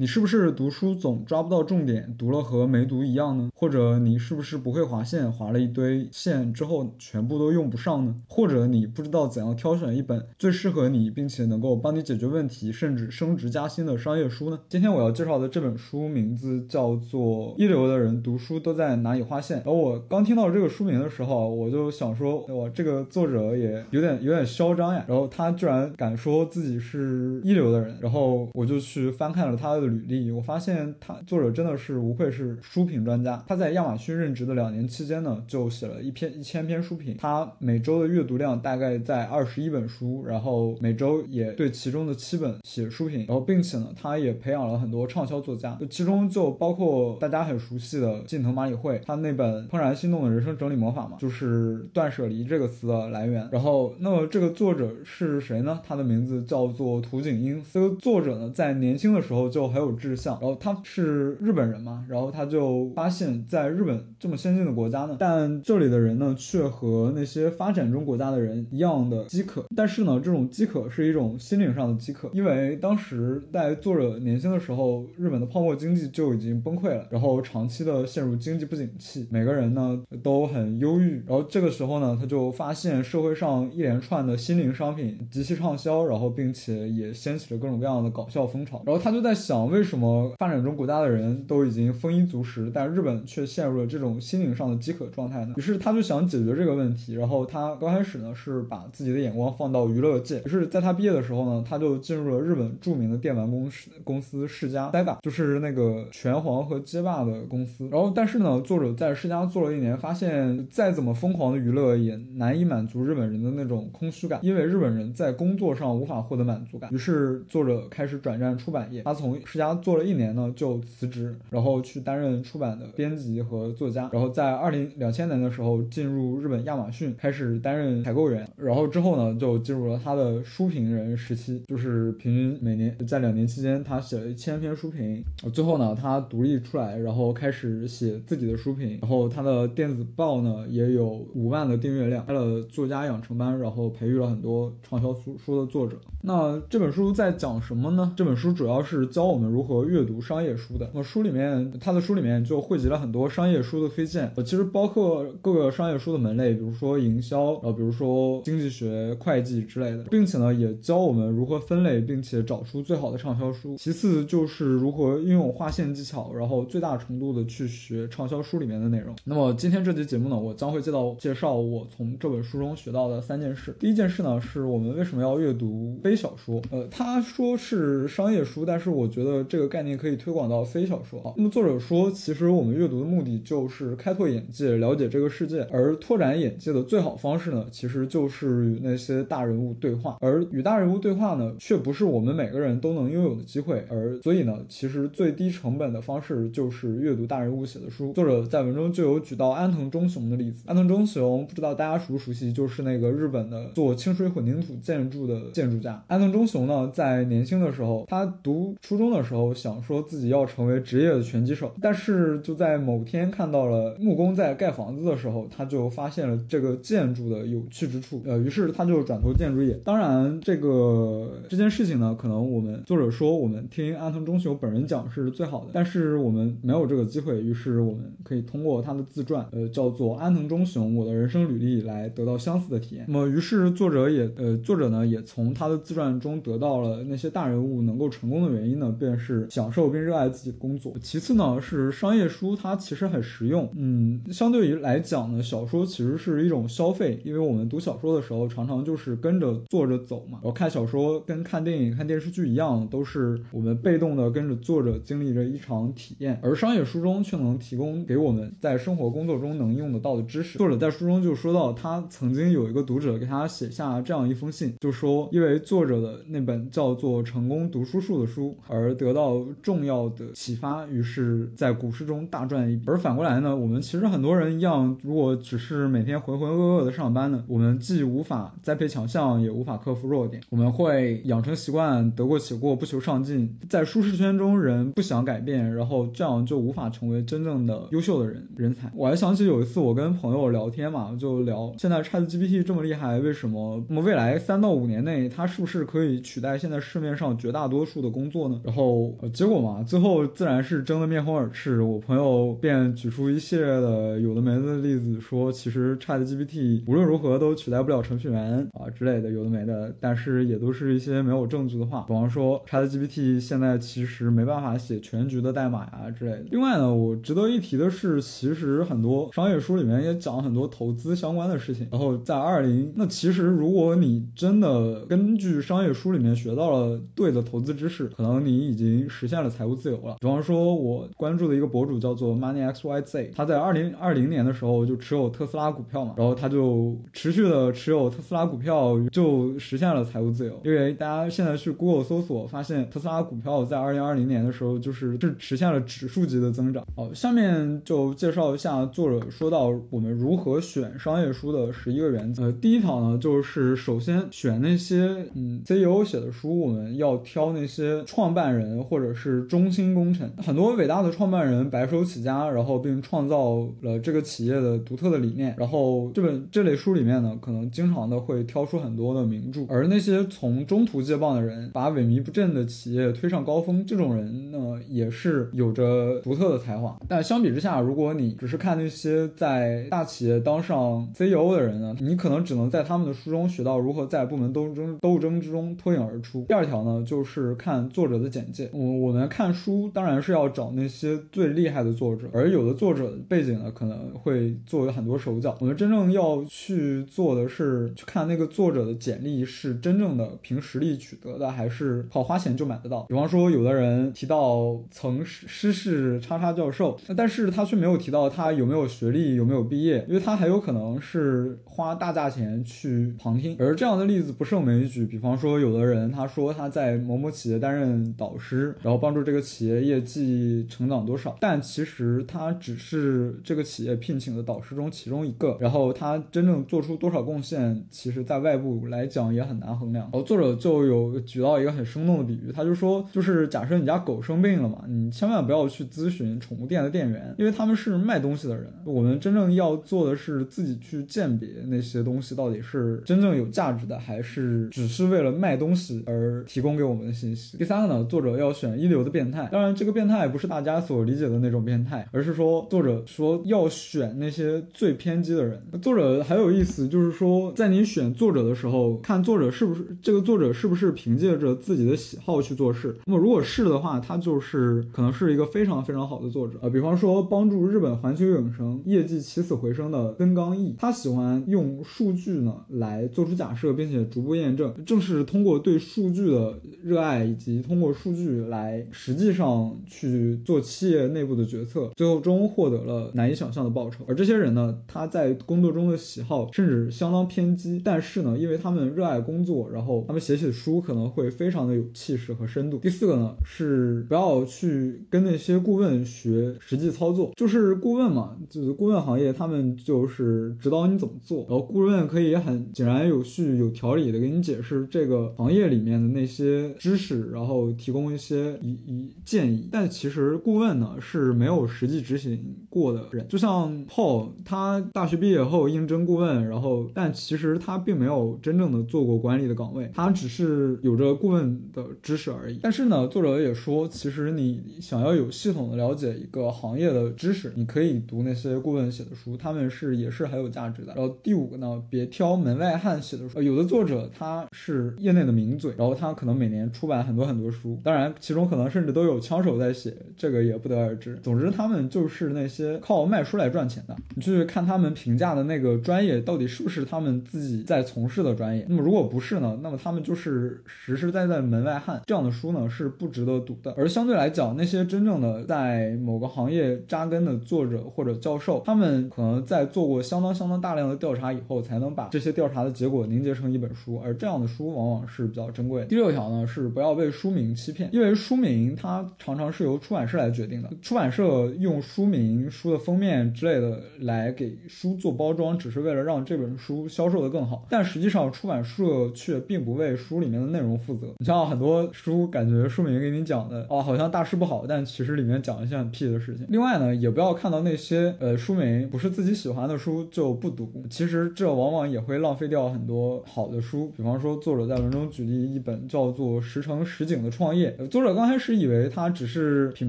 你是不是读书总抓不到重点，读了和没读一样呢？或者你是不是不会划线，划了一堆线之后全部都用不上呢？或者你不知道怎样挑选一本最适合你，并且能够帮你解决问题，甚至升职加薪的商业书呢？今天我要介绍的这本书名字叫做《一流的人读书都在哪里划线》。而我刚听到这个书名的时候，我就想说，哇，这个作者也有点有点嚣张呀。然后他居然敢说自己是一流的人，然后我就去翻看了他的履历，我发现他作者真的是无愧是书评专家。他在亚马逊任职的两年期间呢，就写了一篇一千篇书评。他每周的阅读量大概在二十一本书，然后每周也对其中的七本写书评，然后并且呢，他也培养了很多畅销作家，就其中就包括大家很熟悉的近藤麻里惠，他那本《怦然心动的人生整理魔法》嘛，就是断舍离这个词的来源。然后，那么这个作者是谁呢？他的名字叫做土井英。这个作者呢，在年轻的时候就很很有志向，然后他是日本人嘛，然后他就发现，在日本这么先进的国家呢，但这里的人呢，却和那些发展中国家的人一样的饥渴。但是呢，这种饥渴是一种心灵上的饥渴，因为当时在作者年轻的时候，日本的泡沫经济就已经崩溃了，然后长期的陷入经济不景气，每个人呢都很忧郁。然后这个时候呢，他就发现社会上一连串的心灵商品极其畅销，然后并且也掀起了各种各样的搞笑风潮。然后他就在想，为什么发展中国家的人都已经丰衣足食，但日本却陷入了这种心灵上的饥渴状态呢？于是他就想解决这个问题。然后他刚开始呢是把自己的眼光放到娱乐界，于是在他毕业的时候呢，他就进入了日本著名的电玩公司公司世嘉 Sega，就是那个拳皇和街霸的公司。然后但是呢，作者在世嘉做了一年，发现再怎么疯狂的娱乐也难以满足日本人的那种空虚感，因为日本人在工作上无法获得满足感。于是作者开始转战出版业，他从世家做了一年呢就辞职，然后去担任出版的编辑和作家。然后在二零两千年的时候进入日本亚马逊，开始担任采购员。然后之后呢就进入了他的书评人时期，就是平均每年在两年期间他写了一千篇书评。最后呢他独立出来，然后开始写自己的书评。然后他的电子报呢也有五万的订阅量，开了作家养成班，然后培育了很多畅销书书的作者。那这本书在讲什么呢？这本书主要是教我们如何阅读商业书的。那么书里面，他的书里面就汇集了很多商业书的推荐，呃，其实包括各个商业书的门类，比如说营销，呃，比如说经济学、会计之类的，并且呢，也教我们如何分类，并且找出最好的畅销书。其次就是如何运用划线技巧，然后最大程度的去学畅销书里面的内容。那么今天这期节目呢，我将会介绍介绍我从这本书中学到的三件事。第一件事呢，是我们为什么要阅读非小说？呃，他说是商业书，但是我觉得这个概念可以推广到非小说。好，那么作者说，其实我们阅读的目的就是开拓眼界，了解这个世界。而拓展眼界的最好方式呢，其实就是与那些大人物对话。而与大人物对话呢，却不是我们每个人都能拥有的机会。而所以呢，其实最低成本的方式就是阅读大人物写的书。作者在文中就有举到安藤忠雄的例子。安藤忠雄不知道大家熟不熟悉，就是那个日本的做清水混凝土建筑的建筑家。安藤忠雄呢，在年轻的时候，他读初中的的时候，想说自己要成为职业的拳击手，但是就在某天看到了木工在盖房子的时候，他就发现了这个建筑的有趣之处，呃，于是他就转投建筑业。当然，这个这件事情呢，可能我们作者说我们听安藤忠雄本人讲是最好的，但是我们没有这个机会，于是我们可以通过他的自传，呃，叫做安藤忠雄我的人生履历来得到相似的体验。那么，于是作者也，呃，作者呢也从他的自传中得到了那些大人物能够成功的原因呢，便是享受并热爱自己的工作。其次呢，是商业书它其实很实用，嗯，相对于来讲呢，小说其实是一种消费，因为我们读小说的时候常常就是跟着作者走嘛，然后看小说跟看电影、看电视剧一样，都是我们被动的跟着作者经历着一场体验，而商业书中却能提供给我们在生活工作中能用得到的知识。作者在书中就说到，他曾经有一个读者给他写下这样一封信，就说因为作者的那本叫做《成功读书术》的书而得到重要的启发，于是，在股市中大赚一笔。而反过来呢，我们其实很多人一样，如果只是每天浑浑噩噩的上班呢，我们既无法栽培强项，也无法克服弱点。我们会养成习惯，得过且过，不求上进，在舒适圈中人不想改变，然后这样就无法成为真正的优秀的人人才。我还想起有一次我跟朋友聊天嘛，就聊现在 ChatGPT 这么厉害，为什么？那么未来三到五年内，它是不是可以取代现在市面上绝大多数的工作呢？然后后结果嘛，最后自然是争得面红耳赤。我朋友便举出一系列的有的没的例子，说其实 ChatGPT 无论如何都取代不了程序员啊之类的有的没的，但是也都是一些没有证据的话。比方说 ChatGPT 现在其实没办法写全局的代码呀之类的。另外呢，我值得一提的是，其实很多商业书里面也讲了很多投资相关的事情。然后在二零，那其实如果你真的根据商业书里面学到了对的投资知识，可能你已已经实现了财务自由了。比方说，我关注的一个博主叫做 Money X Y Z，他在二零二零年的时候就持有特斯拉股票嘛，然后他就持续的持有特斯拉股票，就实现了财务自由。因为大家现在去 Google 搜索，发现特斯拉股票在二零二零年的时候就是是实现了指数级的增长。好，下面就介绍一下作者说到我们如何选商业书的十一个原则。呃，第一条呢，就是首先选那些嗯 CEO 写的书，我们要挑那些创办人或者是中心功臣。很多伟大的创办人白手起家，然后并创造了这个企业的独特的理念。然后这本这类书里面呢，可能经常的会挑出很多的名著。而那些从中途接棒的人，把萎靡不振的企业推上高峰，这种人呢，也是有着独特的才华。但相比之下，如果你只是看那些在大企业当上 CEO 的人呢，你可能只能在他们的书中学到如何在部门斗争斗争之中脱颖而出。第二条呢，就是看作者的简介。我我们看书当然是要找那些最厉害的作者，而有的作者背景呢可能会做有很多手脚。我们真正要去做的是去看那个作者的简历是真正的凭实力取得的，还是靠花钱就买得到。比方说，有的人提到曾师事叉叉教授，但是他却没有提到他有没有学历，有没有毕业，因为他很有可能是花大价钱去旁听。而这样的例子不胜枚举。比方说，有的人他说他在某某企业担任导师，然后帮助这个企业业绩成长多少，但其实他只是这个企业聘请的导师中其中一个。然后他真正做出多少贡献，其实在外部来讲也很难衡量。然后作者就有举到一个很生动的比喻，他就说，就是假设你家狗生病了嘛，你千万不要去咨询宠物店的店员，因为他们是卖东西的人。我们真正要做的是自己去鉴别那些东西到底是真正有价值的，还是只是为了卖东西而提供给我们的信息。第三个呢，作者要选一流的变态，当然这个变态不是大家所理解的那种变态，而是说作者说要选那些最偏激的人。作者还有意思，就是说在你选作者的时候，看作者是不是这个作者是不是凭借着自己的喜好去做事。那么如果是的话，他就是可能是一个非常非常好的作者啊。比方说帮助日本环球影城业绩起死回生的根刚毅，他喜欢用数据呢来做出假设，并且逐步验证。正是通过对数据的热爱，以及通过数据据来实际上去做企业内部的决策，最后终获得了难以想象的报酬。而这些人呢，他在工作中的喜好甚至相当偏激，但是呢，因为他们热爱工作，然后他们写起的书可能会非常的有气势和深度。第四个呢，是不要去跟那些顾问学实际操作，就是顾问嘛，就是顾问行业，他们就是指导你怎么做，然后顾问可以很井然有序、有条理的给你解释这个行业里面的那些知识，然后提供供一些一一建议。但其实顾问呢是没有实际执行过的人，就像 Paul，他大学毕业后应征顾问，然后但其实他并没有真正的做过管理的岗位，他只是有着顾问的知识而已。但是呢，作者也说，其实你想要有系统的了解一个行业的知识，你可以读那些顾问写的书，他们是也是很有价值的。然后第五个呢，别挑门外汉写的书，有的作者他是业内的名嘴，然后他可能每年出版很多很多书，当然然其中可能甚至都有枪手在写，这个也不得而知。总之，他们就是那些靠卖书来赚钱的。你去看他们评价的那个专业到底是不是他们自己在从事的专业，那么如果不是呢，那么他们就是实实在在门外汉。这样的书呢是不值得读的。而相对来讲，那些真正的在某个行业扎根的作者或者教授，他们可能在做过相当相当大量的调查以后，才能把这些调查的结果凝结成一本书。而这样的书往往是比较珍贵的。第六条呢是不要被书名欺骗，因为书名它常常是由出版社来决定的。出版社用书名、书的封面之类的来给书做包装，只是为了让这本书销售的更好。但实际上，出版社却并不为书里面的内容负责。你像很多书，感觉书名给你讲的哦，好像大事不好，但其实里面讲一些很屁的事情。另外呢，也不要看到那些呃书名不是自己喜欢的书就不读，其实这往往也会浪费掉很多好的书。比方说，作者在文中举例一本叫做《十成十景的创业》，作者刚开始以为他只是品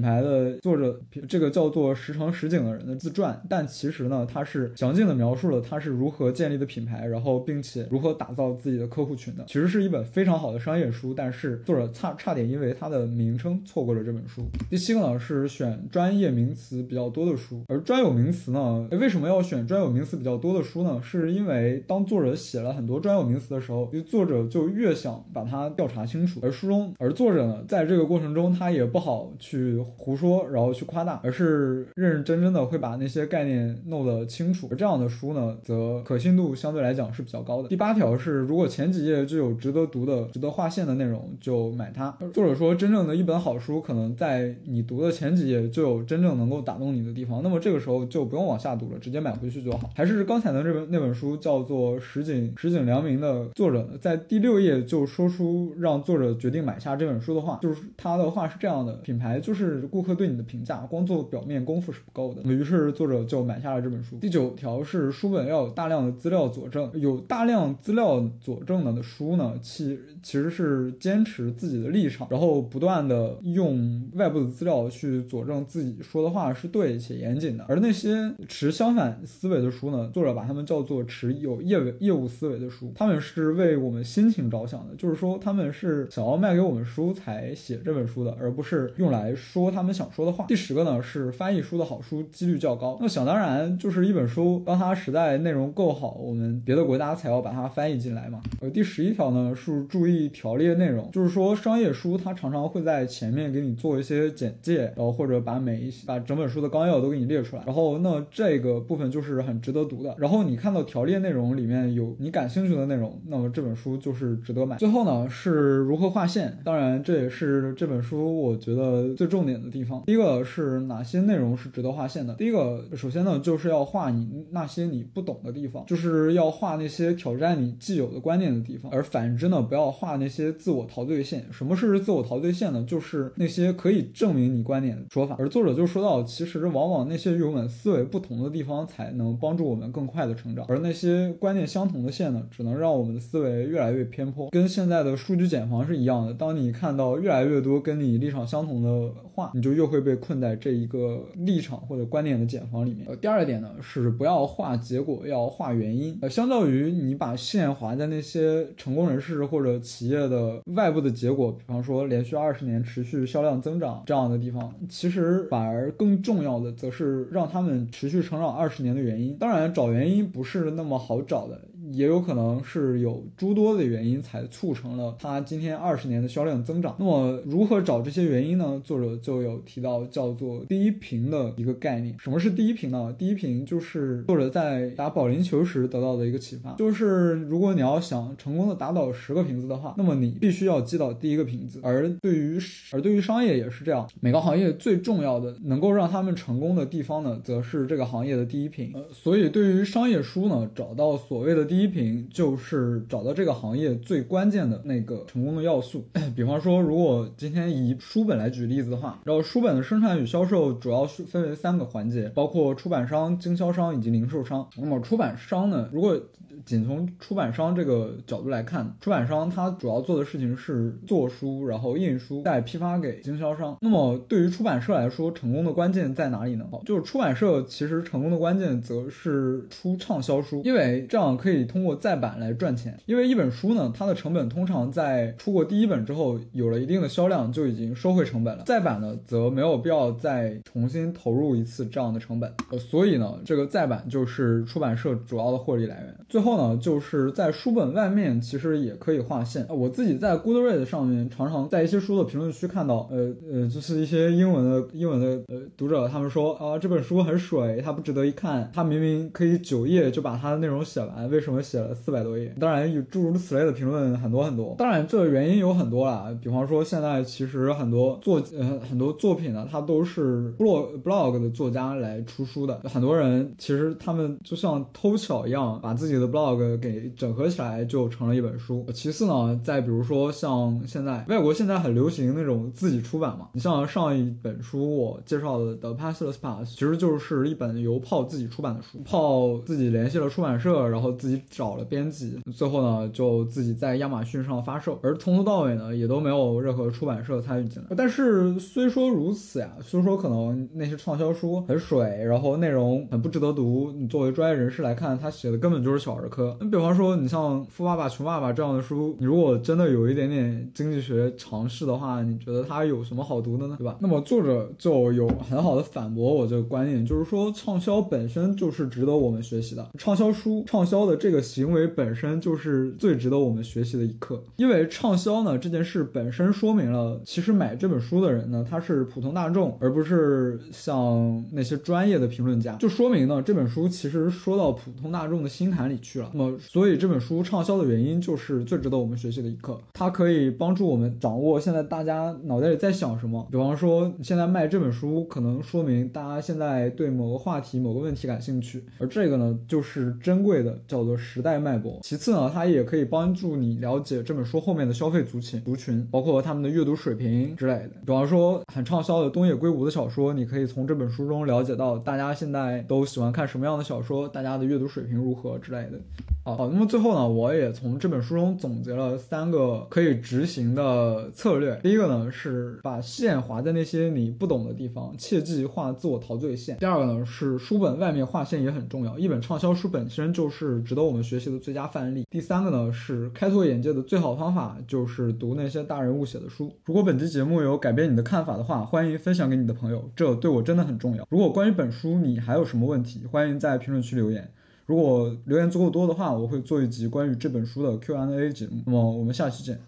牌的作者，这个叫做石城石井的人的自传，但其实呢，他是详尽的描述了他是如何建立的品牌，然后并且如何打造自己的客户群的。其实是一本非常好的商业书，但是作者差差点因为它的名称错过了这本书。第七个呢是选专业名词比较多的书，而专有名词呢，为什么要选专有名词比较多的书呢？是因为当作者写了很多专有名词的时候，作者就越想把它调查清楚，而书中而作者呢，在在这个过程中他也不好去胡说，然后去夸大，而是认认真真的会把那些概念弄得清楚。而这样的书呢，则可信度相对来讲是比较高的。第八条是，如果前几页就有值得读的、值得划线的内容，就买它。作者说，真正的一本好书，可能在你读的前几页就有真正能够打动你的地方，那么这个时候就不用往下读了，直接买回去就好。还是刚才的这本那本书叫做《石井石井良民》的作者，在第六页就说出让作者决定买下这本书的话，就是他的话是这样的：品牌就是顾客对你的评价，光做表面功夫是不够的。于是作者就买下了这本书。第九条是书本要有大量的资料佐证，有大量资料佐证的书呢，其其实是坚持自己的立场，然后不断的用外部的资料去佐证自己说的话是对且严谨的。而那些持相反思维的书呢，作者把他们叫做持有业务业务思维的书，他们是为我们心情着想的，就是说他们是想要卖给我们书才写这本书的，而不是用来说他们想说的话。第十个呢是翻译书的好书几率较高，那想当然就是一本书，当它实在内容够好，我们别的国家才要把它翻译进来嘛。呃，第十一条呢是注意条列内容，就是说商业书它常常会在前面给你做一些简介，然后或者把每一把整本书的纲要都给你列出来，然后那这个部分就是很值得读的。然后你看到条列内容里面有你感兴趣的内容，那么这本书就是值得买。最后呢是如何划线，当然这也是是这本书我觉得最重点的地方。第一个是哪些内容是值得划线的？第一个首先呢就是要画你那些你不懂的地方，就是要画那些挑战你既有的观念的地方，而反之呢不要画那些自我陶醉线。什么是自我陶醉线呢？就是那些可以证明你观点的说法。而作者就说到，其实往往那些与我们思维不同的地方才能帮助我们更快的成长，而那些观念相同的线呢，只能让我们的思维越来越偏颇。跟现在的数据茧房是一样的，当你看到越越来越多跟你立场相同的话，你就越会被困在这一个立场或者观点的茧房里面。呃，第二点呢是不要画结果，要画原因。呃，相较于你把线划在那些成功人士或者企业的外部的结果，比方说连续二十年持续销量增长这样的地方，其实反而更重要的则是让他们持续成长二十年的原因。当然，找原因不是那么好找的。也有可能是有诸多的原因才促成了它今天二十年的销量增长。那么如何找这些原因呢？作者就有提到叫做第一瓶的一个概念。什么是第一瓶呢？第一瓶就是作者在打保龄球时得到的一个启发，就是如果你要想成功的打倒十个瓶子的话，那么你必须要击倒第一个瓶子。而对于而对于商业也是这样，每个行业最重要的能够让他们成功的地方呢，则是这个行业的第一瓶。呃，所以对于商业书呢，找到所谓的第一。第一瓶就是找到这个行业最关键的那个成功的要素。比方说，如果今天以书本来举例子的话，然后书本的生产与销售主要是分为三个环节，包括出版商、经销商以及零售商。那么出版商呢，如果仅从出版商这个角度来看，出版商他主要做的事情是做书，然后印书，再批发给经销商。那么对于出版社来说，成功的关键在哪里呢？就是出版社其实成功的关键则是出畅销书，因为这样可以通过再版来赚钱。因为一本书呢，它的成本通常在出过第一本之后，有了一定的销量就已经收回成本了。再版呢，则没有必要再重新投入一次这样的成本。呃，所以呢，这个再版就是出版社主要的获利来源。最后呢，就是在书本外面其实也可以划线。我自己在 Goodreads 上面常常在一些书的评论区看到，呃呃，就是一些英文的英文的呃读者，他们说啊这本书很水，它不值得一看，它明明可以九页就把它的内容写完，为什么写了四百多页？当然有诸如此类的评论很多很多。当然这个原因有很多啦，比方说现在其实很多作呃很多作品呢，它都是 blog blog 的作家来出书的，很多人其实他们就像偷巧一样，把自己的 blog log 给整合起来就成了一本书。其次呢，再比如说像现在外国现在很流行那种自己出版嘛，你像上一本书我介绍的《The Pathless Path》，其实就是一本由炮自己出版的书，炮自己联系了出版社，然后自己找了编辑，最后呢就自己在亚马逊上发售，而从头到尾呢也都没有任何出版社参与进来。但是虽说如此呀，虽说可能那些畅销书很水，然后内容很不值得读，你作为专业人士来看，他写的根本就是小儿科。你比方说，你像《富爸爸穷爸爸》这样的书，你如果真的有一点点经济学常识的话，你觉得它有什么好读的呢？对吧？那么作者就有很好的反驳我这个观念，就是说畅销本身就是值得我们学习的，畅销书畅销的这个行为本身就是最值得我们学习的一课。因为畅销呢这件事本身说明了，其实买这本书的人呢他是普通大众，而不是像那些专业的评论家，就说明呢这本书其实说到普通大众的心坎里去去了。那么所以这本书畅销的原因就是最值得我们学习的一课，它可以帮助我们掌握现在大家脑袋里在想什么。比方说现在卖这本书，可能说明大家现在对某个话题、某个问题感兴趣，而这个呢就是珍贵的，叫做时代脉搏。其次呢，它也可以帮助你了解这本书后面的消费族群、族群，包括他们的阅读水平之类的。比方说很畅销的东野圭吾的小说，你可以从这本书中了解到大家现在都喜欢看什么样的小说，大家的阅读水平如何之类的。好，那么最后呢，我也从这本书中总结了三个可以执行的策略。第一个呢是把线划在那些你不懂的地方，切忌画自我陶醉线。第二个呢是书本外面画线也很重要，一本畅销书本身就是值得我们学习的最佳范例。第三个呢是开拓眼界的最好方法就是读那些大人物写的书。如果本期节目有改变你的看法的话，欢迎分享给你的朋友，这对我真的很重要。如果关于本书你还有什么问题，欢迎在评论区留言。如果留言足够多的话，我会做一集关于这本书的 Q&A 节目。那么我们下期见。